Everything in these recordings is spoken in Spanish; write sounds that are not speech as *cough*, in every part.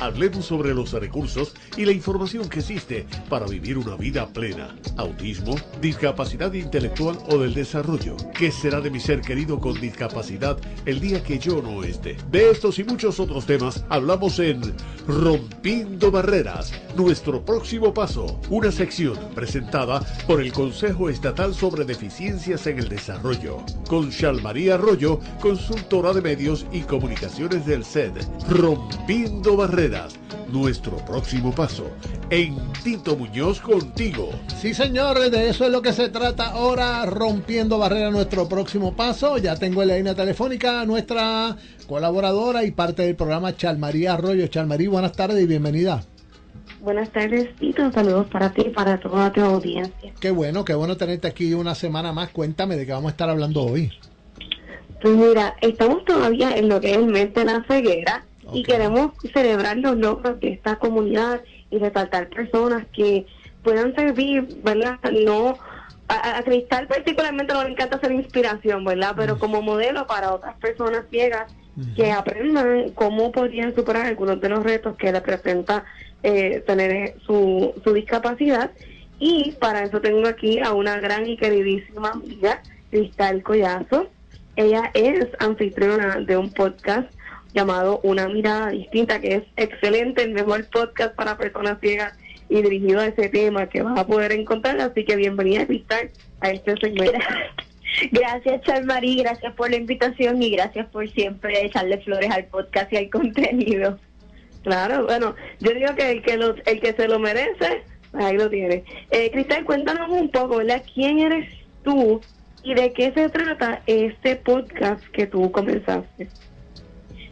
Hablemos sobre los recursos y la información que existe para vivir una vida plena. Autismo, discapacidad intelectual o del desarrollo. ¿Qué será de mi ser querido con discapacidad el día que yo no esté? De estos y muchos otros temas hablamos en Rompiendo Barreras, nuestro próximo paso, una sección presentada por el Consejo Estatal sobre Deficiencias en el Desarrollo, con María Arroyo, consultora de medios y comunicaciones del SED. Rompiendo Barreras, nuestro próximo paso. En Tito Muñoz contigo. Sí, señores, de eso es lo que se trata ahora, rompiendo barreras, nuestro próximo paso. Ya tengo en la línea telefónica a nuestra colaboradora y parte del programa Chalmaría Arroyo. Chalmarí, buenas tardes y bienvenida. Buenas tardes, Tito. Saludos para ti y para toda tu audiencia. Qué bueno, qué bueno tenerte aquí una semana más. Cuéntame de qué vamos a estar hablando hoy. Pues mira, estamos todavía en lo que es el mes de la ceguera y queremos celebrar los logros de esta comunidad y resaltar personas que puedan servir, ¿verdad? No, a, Cristal particularmente no le encanta ser inspiración, ¿verdad? Pero como modelo para otras personas ciegas que aprendan cómo podrían superar algunos de los retos que le presenta eh, tener su, su discapacidad. Y para eso tengo aquí a una gran y queridísima amiga, Cristal Collazo. Ella es anfitriona de un podcast llamado Una mirada distinta, que es excelente, el mejor podcast para personas ciegas y dirigido a ese tema que vas a poder encontrar. Así que bienvenida, Cristal, a este segmento. *laughs* Gracias, Charmarí, gracias por la invitación y gracias por siempre echarle flores al podcast y al contenido. Claro, bueno, yo digo que el que, el que se lo merece, ahí lo tiene. Eh, Cristal, cuéntanos un poco, ¿verdad? ¿Quién eres tú ¿Y de qué se trata este podcast que tú comenzaste?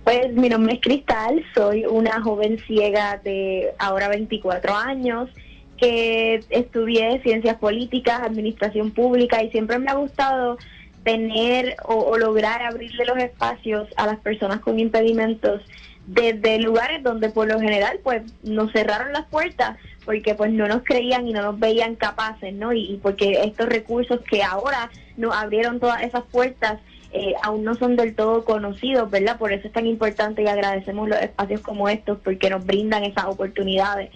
Pues mi nombre es Cristal, soy una joven ciega de ahora 24 años que estudié ciencias políticas, administración pública y siempre me ha gustado tener o, lograr abrirle los espacios a las personas con impedimentos desde lugares donde por lo general pues nos cerraron las puertas porque pues no nos creían y no nos veían capaces, ¿no? Y, porque estos recursos que ahora nos abrieron todas esas puertas eh, aún no son del todo conocidos, ¿verdad? Por eso es tan importante y agradecemos los espacios como estos porque nos brindan esas oportunidades.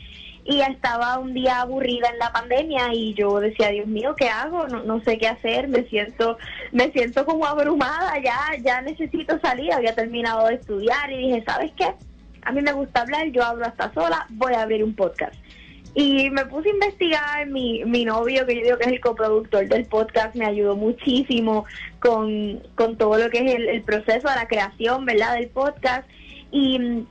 Y estaba un día aburrida en la pandemia y yo decía, Dios mío, ¿qué hago? No, no sé qué hacer, me siento me siento como abrumada, ya ya necesito salir, había terminado de estudiar y dije, ¿sabes qué? A mí me gusta hablar, yo hablo hasta sola, voy a abrir un podcast. Y me puse a investigar, mi, mi novio, que yo digo que es el coproductor del podcast, me ayudó muchísimo con, todo lo que es el, proceso de la creación, ¿verdad?, del podcast. Y mm,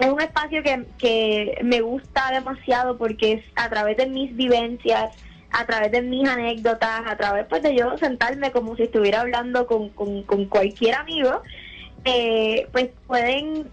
es un espacio que, que me gusta demasiado porque es a través de mis vivencias, a través de mis anécdotas, a través pues, de yo sentarme como si estuviera hablando con, con, con cualquier amigo, eh, pues pueden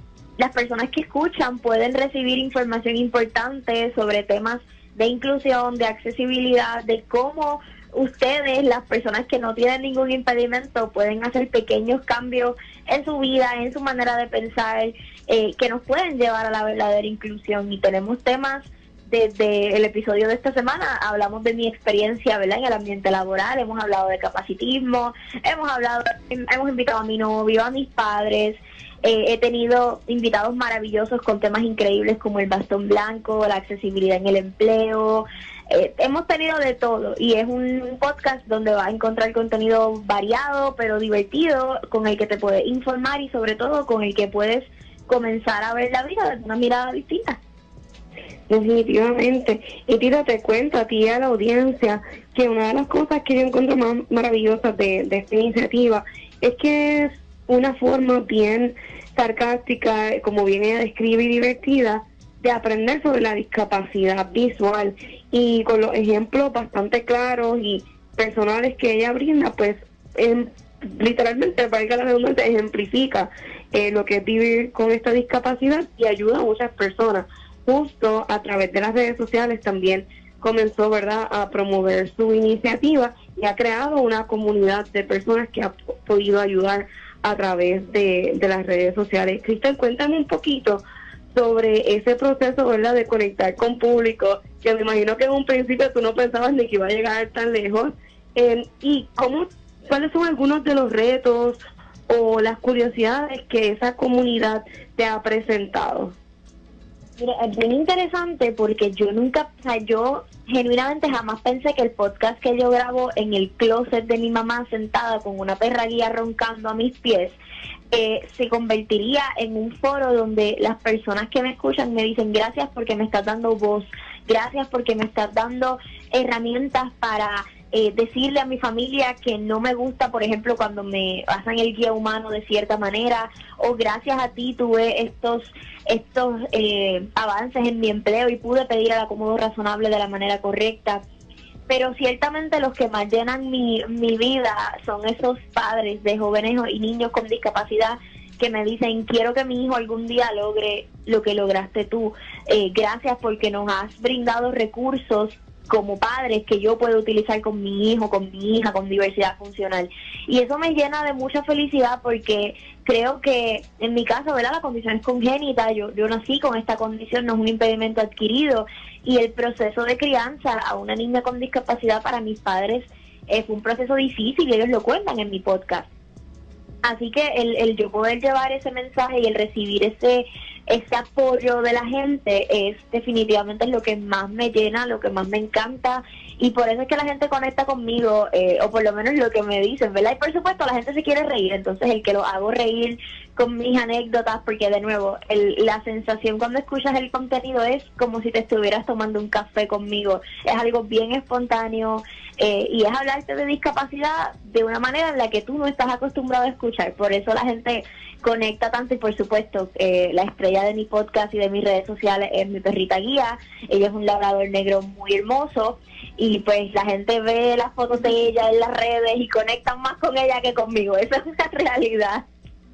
las personas que escuchan pueden recibir información importante sobre temas de inclusión, de accesibilidad, de cómo ustedes, las personas que no tienen ningún impedimento, pueden hacer pequeños cambios en su vida, en su manera de pensar, eh, que nos pueden llevar a la verdadera inclusión. Y tenemos temas desde el episodio de esta semana, hablamos de mi experiencia ¿verdad? en el ambiente laboral, hemos hablado de capacitismo, hemos hablado, hemos invitado a mi novio, a mis padres, eh, he tenido invitados maravillosos con temas increíbles como el bastón blanco, la accesibilidad en el empleo. Eh, hemos tenido de todo y es un podcast donde vas a encontrar contenido variado pero divertido con el que te puedes informar y sobre todo con el que puedes comenzar a ver la vida desde una mirada distinta. Definitivamente. Y Tito, te cuento a ti y a la audiencia que una de las cosas que yo encuentro más maravillosas de, de esta iniciativa es que es una forma bien sarcástica, como bien ella describe y divertida, de aprender sobre la discapacidad visual y con los ejemplos bastante claros y personales que ella brinda, pues em, literalmente, valga la redundancia, ejemplifica eh, lo que es vivir con esta discapacidad y ayuda a muchas personas. Justo a través de las redes sociales también comenzó, ¿verdad?, a promover su iniciativa y ha creado una comunidad de personas que ha podido ayudar a través de, las redes sociales. Cristal, cuéntame un poquito sobre ese proceso, ¿verdad?, de conectar con público, que me imagino que en un principio tú no pensabas ni que iba a llegar tan lejos. Eh, ¿Y cómo, cuáles son algunos de los retos o las curiosidades que esa comunidad te ha presentado? Mira, es bien interesante porque yo nunca, o sea, yo genuinamente jamás pensé que el podcast que yo grabo en el closet de mi mamá sentada con una perra guía roncando a mis pies, eh, se convertiría en un foro donde las personas que me escuchan me dicen gracias porque me estás dando voz, gracias porque me estás dando herramientas para eh, decirle a mi familia que no me gusta, por ejemplo, cuando me pasan el guía humano de cierta manera, o gracias a ti tuve estos estos eh, avances en mi empleo y pude pedir el acomodo razonable de la manera correcta. Pero ciertamente los que más llenan mi, mi vida son esos padres de jóvenes y niños con discapacidad que me dicen, quiero que mi hijo algún día logre lo que lograste tú. Eh, gracias porque nos has brindado recursos como padres que yo puedo utilizar con mi hijo, con mi hija, con diversidad funcional. Y eso me llena de mucha felicidad porque creo que en mi caso, ¿verdad? La condición es congénita, yo, yo nací con esta condición, no es un impedimento adquirido y el proceso de crianza a una niña con discapacidad para mis padres es un proceso difícil y ellos lo cuentan en mi podcast. Así que el, el yo poder llevar ese mensaje y el recibir ese ese apoyo de la gente es definitivamente lo que más me llena, lo que más me encanta. Y por eso es que la gente conecta conmigo eh, o por lo menos lo que me dicen, ¿verdad? Y por supuesto la gente se quiere reír, entonces el que lo hago reír con mis anécdotas, porque de nuevo, el, la sensación cuando escuchas el contenido es como si te estuvieras tomando un café conmigo, es algo bien espontáneo eh, y es hablarte de discapacidad de una manera en la que tú no estás acostumbrado a escuchar, por eso la gente conecta tanto y por supuesto eh, la estrella de mi podcast y de mis redes sociales es mi perrita guía, ella es un labrador negro muy hermoso y pues la gente ve las fotos de ella en las redes y conectan más con ella que conmigo, esa es una *laughs* realidad.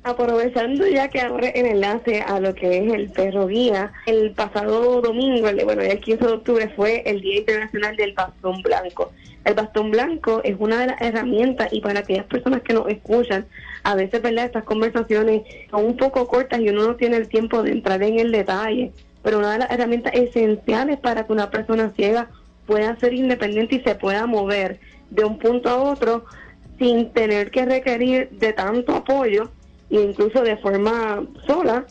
Aprovechando ya que ahora en enlace a lo que es el perro guía, el pasado domingo, el, bueno, el 15 de octubre fue el Día Internacional del Bastón Blanco. El bastón blanco es una de las herramientas y para aquellas personas que nos escuchan, a veces, ¿verdad? Estas conversaciones son un poco cortas y uno no tiene el tiempo de entrar en el detalle, pero una de las herramientas esenciales para que una persona ciega pueda ser independiente y se pueda mover de un punto a otro sin tener que requerir de tanto apoyo incluso de forma sola,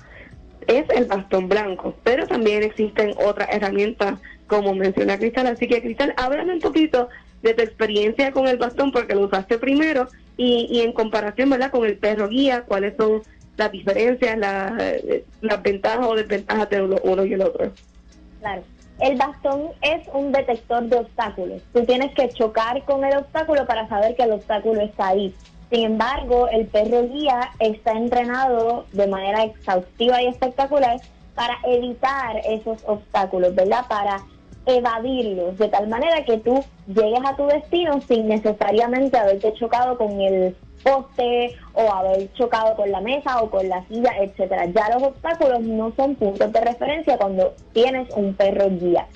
es el bastón blanco. Pero también existen otras herramientas, como menciona Cristal. Así que, Cristal, háblame un poquito de tu experiencia con el bastón, porque lo usaste primero, y, en comparación ¿verdad? con el perro guía, cuáles son las diferencias, las ventajas o desventajas de uno y el otro. Claro. El bastón es un detector de obstáculos. Tú tienes que chocar con el obstáculo para saber que el obstáculo está ahí. Sin embargo, el perro guía está entrenado de manera exhaustiva y espectacular para evitar esos obstáculos, ¿verdad? Para evadirlos, de tal manera que tú llegues a tu destino sin necesariamente haberte chocado con el poste o haber chocado con la mesa o con la silla, etcétera. Ya los obstáculos no son puntos de referencia cuando tienes un perro guía.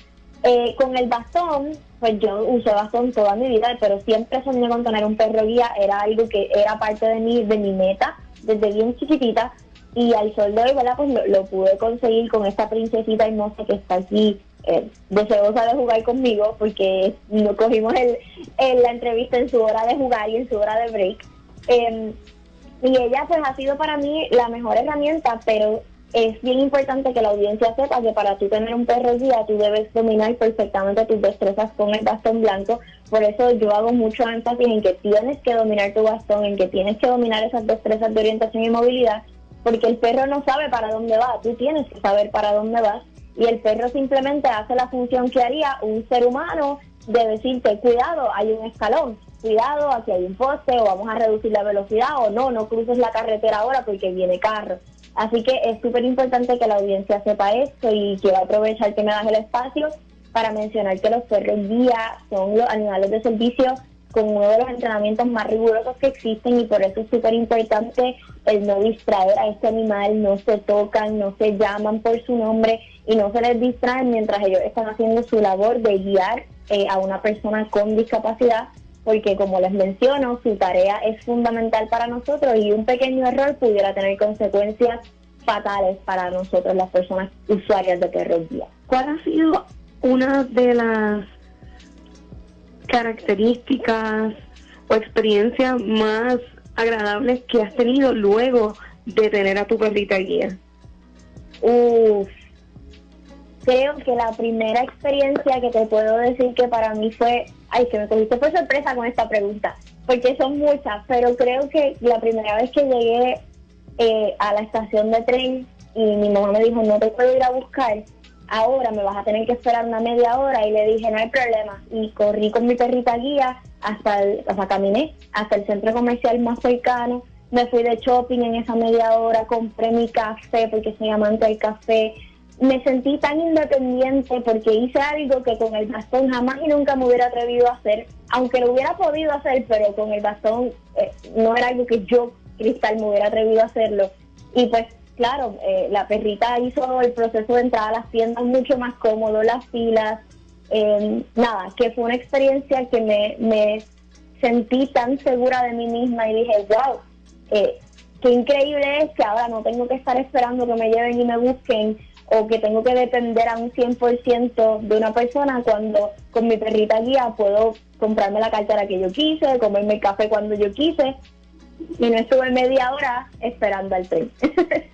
Eh, con el bastón, pues yo usé bastón toda mi vida, pero siempre soñé con tener un perro guía, era algo que era parte de mi, de mi meta desde bien chiquitita y al sol de hoy, ¿verdad? Pues lo, pude conseguir con esta princesita hermosa que está aquí eh, deseosa de jugar conmigo porque nos cogimos el, la entrevista en su hora de jugar y en su hora de break. Em, y ella pues ha sido para mí la mejor herramienta, pero es bien importante que la audiencia sepa que para tú tener un perro guía tú debes dominar perfectamente tus destrezas con el bastón blanco. Por eso yo hago mucho énfasis en que tienes que dominar tu bastón, en que tienes que dominar esas destrezas de orientación y movilidad, porque el perro no sabe para dónde va, tú tienes que saber para dónde vas y el perro simplemente hace la función que haría un ser humano de decirte, cuidado, hay un escalón, cuidado, aquí hay un poste o vamos a reducir la velocidad o no, no cruces la carretera ahora porque viene carro. Así que es súper importante que la audiencia sepa esto y quiero aprovechar que me das el espacio para mencionar que los perros guía son los animales de servicio con uno de los entrenamientos más rigurosos que existen y por eso es súper importante el no distraer a este animal, no se tocan, no se llaman por su nombre y no se les distraen mientras ellos están haciendo su labor de guiar eh, a una persona con discapacidad porque como les menciono, su tarea es fundamental para nosotros y un pequeño error pudiera tener consecuencias fatales para nosotros, las personas usuarias de perros guía. ¿Cuál ha sido una de las características o experiencias más agradables que has tenido luego de tener a tu perrita guía? Uf, creo que la primera experiencia que te puedo decir que para mí fue, ay, que me cogiste por sorpresa con esta pregunta, porque son muchas, pero creo que la primera vez que llegué eh, a la estación de tren y mi mamá me dijo, no te puedo ir a buscar, ahora me vas a tener que esperar una media hora y le dije, no hay problema. Y corrí con mi perrita guía hasta el, o sea, caminé hasta el centro comercial más cercano, me fui de shopping en esa media hora, compré mi café porque soy amante del café, me sentí tan independiente porque hice algo que con el bastón jamás y nunca me hubiera atrevido a hacer, aunque lo hubiera podido hacer, pero con el bastón eh, no era algo que yo, Cristal, me hubiera atrevido a hacerlo. Y pues claro, eh, la perrita hizo el proceso de entrada a las tiendas mucho más cómodo, las filas, eh, nada, que fue una experiencia que me, me sentí tan segura de mí misma y dije, wow, eh, qué increíble es que ahora no tengo que estar esperando que me lleven y me busquen o que tengo que depender a un 100% de una persona cuando con mi perrita guía puedo comprarme la cartera que yo quise, comerme el café cuando yo quise y no estuve media hora esperando al tren. *laughs*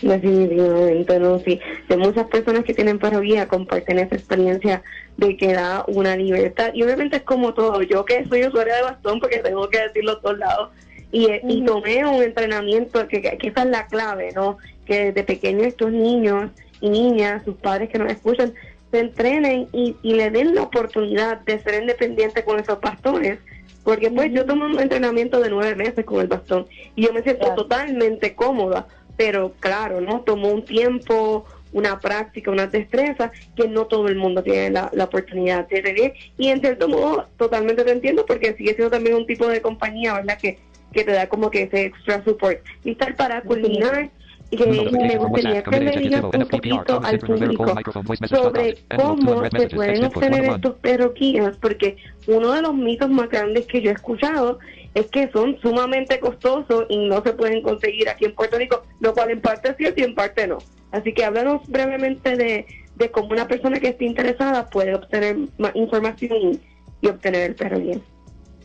Definitivamente, no, sí. De muchas personas que tienen perro guía comparten esa experiencia de que da una libertad. Y obviamente es como todo. Yo que soy usuaria de bastón, porque tengo que decirlo a todos lados, y, y tomé un entrenamiento, que, que esa es la clave, ¿no? Que desde pequeños estos niños y niñas, sus padres que nos escuchan, se entrenen y, y le den la oportunidad de ser independientes con esos bastones. Porque pues yo tomo un entrenamiento de nueve meses con el bastón y yo me siento totalmente cómoda, pero claro, ¿no? Tomó un tiempo, una práctica, una destreza que no todo el mundo tiene la, la oportunidad de tener. Y en cierto modo, totalmente te entiendo porque sigue siendo también un tipo de compañía, ¿verdad? Que, que te da como que ese extra support. Y estar para culminar que me gustaría que le digas un poquito al público sobre cómo se pueden obtener estos perroquías, porque uno de los mitos más grandes que yo he escuchado es que son sumamente costosos y no se pueden conseguir aquí en Puerto Rico, lo cual en parte es cierto y en parte no. Así que háblanos brevemente de, de cómo una persona que esté interesada puede obtener más información y, y obtener el perro bien.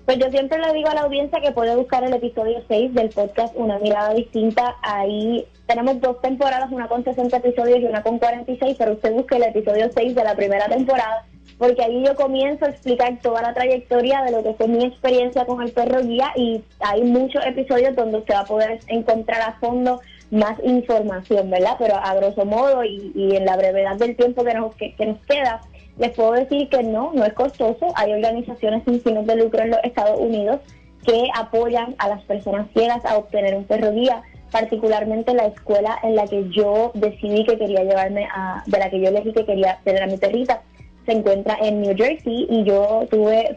Pues yo siempre le digo a la audiencia que puede buscar el episodio 6 del podcast Una Mirada Distinta. Ahí tenemos dos temporadas, una con 60 episodios y una con 46, pero usted busque el episodio 6 de la primera temporada, porque ahí yo comienzo a explicar toda la trayectoria de lo que fue mi experiencia con el perro guía y hay muchos episodios donde usted va a poder encontrar a fondo más información, ¿verdad? Pero a grosso modo y, y en la brevedad del tiempo que nos, que, que nos queda, les puedo decir que no, no es costoso. Hay organizaciones sin fines de lucro en los Estados Unidos que apoyan a las personas ciegas a obtener un perro guía, particularmente la escuela en la que yo decidí que quería llevarme a, de la que yo elegí que quería tener a mi perrita, se encuentra en New Jersey y yo tuve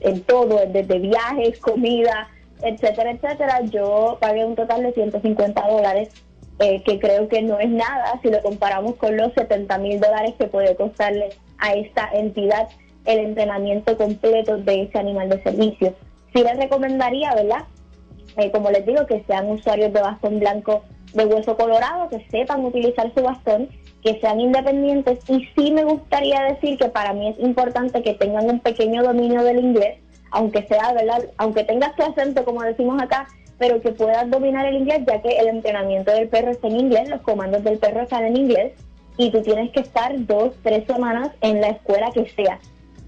en todo, desde viajes, comida, etcétera, etcétera, yo pagué un total de 150 dólares eh, que creo que no es nada si lo comparamos con los 70 mil dólares que puede costarle a esta entidad el entrenamiento completo de ese animal de servicio. Sí les recomendaría, ¿verdad? Eh, como les digo, que sean usuarios de bastón blanco de hueso colorado, que sepan utilizar su bastón, que sean independientes y sí me gustaría decir que para mí es importante que tengan un pequeño dominio del inglés, aunque sea, ¿verdad? Aunque tengas tu acento, como decimos acá, pero que puedas dominar el inglés, ya que el entrenamiento del perro está en inglés, los comandos del perro están en inglés y tú tienes que estar dos, tres semanas en la escuela que sea,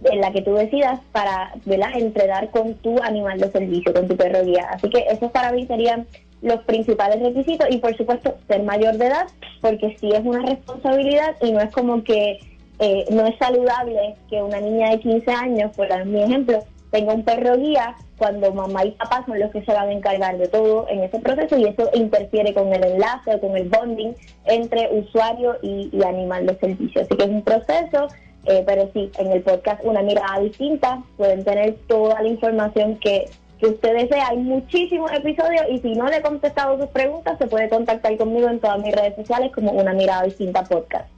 en la que tú decidas para ¿verdad? entrenar con tu animal de servicio, con tu perro guía. Así que esos para mí serían los principales requisitos y por supuesto ser mayor de edad, porque sí es una responsabilidad y no es como que eh, no es saludable que una niña de 15 años, por dar mi ejemplo, tenga un perro guía cuando mamá y papá son los que se van a encargar de todo en ese proceso y eso interfiere con el enlace o con el bonding entre usuario y, y animal de servicio. Así que es un proceso, eh, pero sí, en el podcast Una Mirada Distinta pueden tener toda la información que, que usted desea. Hay muchísimos episodios y si no le he contestado sus preguntas, se puede contactar conmigo en todas mis redes sociales como Una Mirada Distinta Podcast.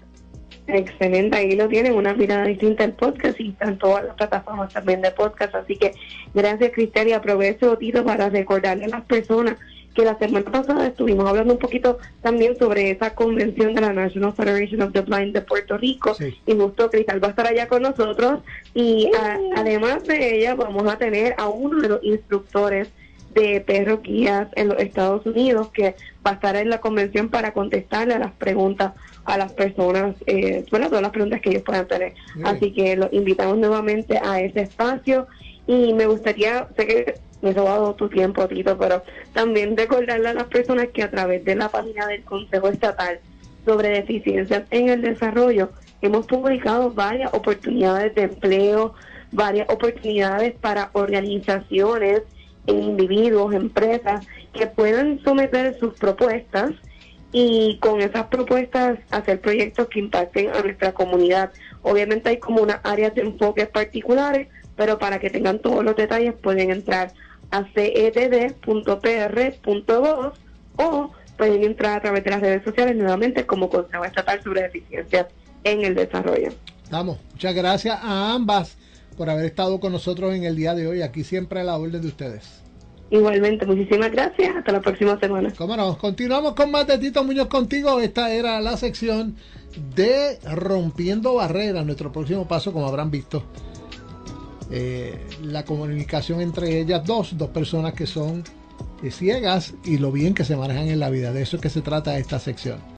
Excelente, ahí lo tienen, una mirada distinta al podcast y están todas las plataformas también de podcast. Así que gracias, Cristel, y aprovecho, Tito, para recordarle a las personas que la semana pasada estuvimos hablando un poquito también sobre esa convención de la National Federation of the Blind de Puerto Rico Sí. y justo Cristal va a estar allá con nosotros y a- además de ella vamos a tener a uno de los instructores de perros guías en los Estados Unidos que va a estar en la convención para contestarle a las preguntas a las personas, eh, bueno, todas las preguntas que ellos puedan tener. Así que los invitamos nuevamente a ese espacio y me gustaría, sé que me he robado tu tiempo, Tito, pero también recordarle a las personas que a través de la página del Consejo Estatal sobre Deficiencias en el Desarrollo hemos publicado varias oportunidades de empleo, varias oportunidades para organizaciones individuos, empresas que puedan someter sus propuestas y con esas propuestas hacer proyectos que impacten a nuestra comunidad. Obviamente hay como unas áreas de enfoques particulares, pero para que tengan todos los detalles pueden entrar a cetd.pr.gov o pueden entrar a través de las redes sociales nuevamente como Consejo Estatal sobre Deficiencias en el Desarrollo. Vamos, muchas gracias a ambas por haber estado con nosotros en el día de hoy. Aquí siempre a la orden de ustedes. Igualmente, muchísimas gracias. Hasta la próxima semana. Cómo no, continuamos con más de Tito Muñoz contigo. Esta era la sección de Rompiendo Barreras. Nuestro próximo paso, como habrán visto, eh, la comunicación entre ellas dos, dos personas que son eh, ciegas y lo bien que se manejan en la vida. De eso es que se trata esta sección.